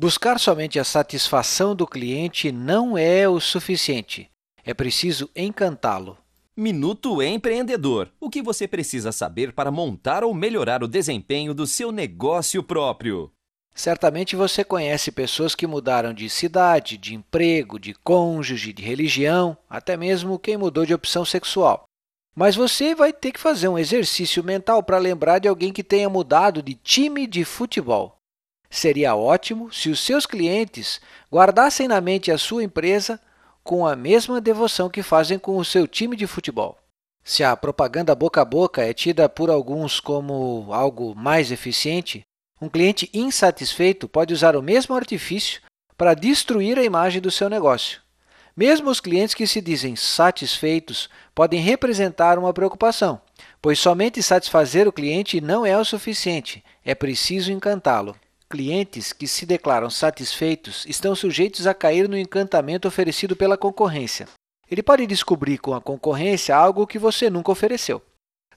Buscar somente a satisfação do cliente não é o suficiente. É preciso encantá-lo. Minuto Empreendedor. O que você precisa saber para montar ou melhorar o desempenho do seu negócio próprio? Certamente você conhece pessoas que mudaram de cidade, de emprego, de cônjuge, de religião, até mesmo quem mudou de opção sexual. Mas você vai ter que fazer um exercício mental para lembrar de alguém que tenha mudado de time de futebol. Seria ótimo se os seus clientes guardassem na mente a sua empresa com a mesma devoção que fazem com o seu time de futebol. Se a propaganda boca a boca é tida por alguns como algo mais eficiente, um cliente insatisfeito pode usar o mesmo artifício para destruir a imagem do seu negócio. Mesmo os clientes que se dizem satisfeitos podem representar uma preocupação, pois somente satisfazer o cliente não é o suficiente, é preciso encantá-lo. Clientes que se declaram satisfeitos estão sujeitos a cair no encantamento oferecido pela concorrência. Ele pode descobrir com a concorrência algo que você nunca ofereceu.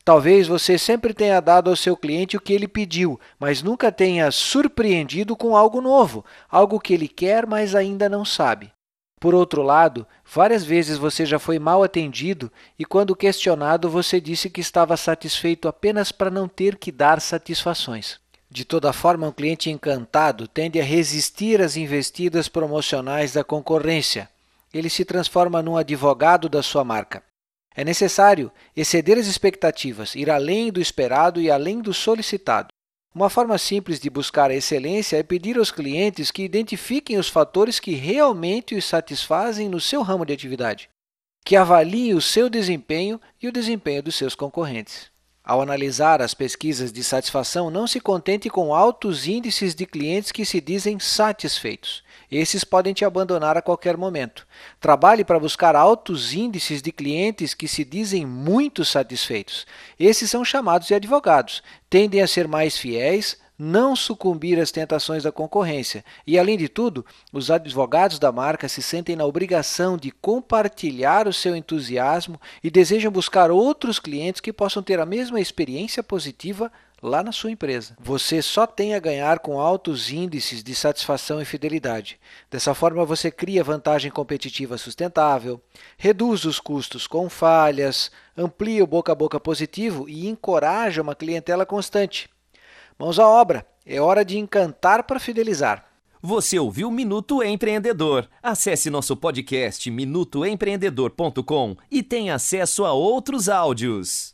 Talvez você sempre tenha dado ao seu cliente o que ele pediu, mas nunca tenha surpreendido com algo novo, algo que ele quer, mas ainda não sabe. Por outro lado, várias vezes você já foi mal atendido e, quando questionado, você disse que estava satisfeito apenas para não ter que dar satisfações. De toda forma, um cliente encantado tende a resistir às investidas promocionais da concorrência. Ele se transforma num advogado da sua marca. É necessário exceder as expectativas, ir além do esperado e além do solicitado. Uma forma simples de buscar a excelência é pedir aos clientes que identifiquem os fatores que realmente os satisfazem no seu ramo de atividade, que avaliem o seu desempenho e o desempenho dos seus concorrentes. Ao analisar as pesquisas de satisfação, não se contente com altos índices de clientes que se dizem satisfeitos. Esses podem te abandonar a qualquer momento. Trabalhe para buscar altos índices de clientes que se dizem muito satisfeitos. Esses são chamados de advogados. Tendem a ser mais fiéis, não sucumbir às tentações da concorrência. E, além de tudo, os advogados da marca se sentem na obrigação de compartilhar o seu entusiasmo e desejam buscar outros clientes que possam ter a mesma experiência positiva lá na sua empresa. Você só tem a ganhar com altos índices de satisfação e fidelidade. Dessa forma, você cria vantagem competitiva sustentável, reduz os custos com falhas, amplia o boca a boca positivo e encoraja uma clientela constante. Mãos à obra, é hora de encantar para fidelizar. Você ouviu Minuto Empreendedor. Acesse nosso podcast minutoempreendedor.com e tenha acesso a outros áudios.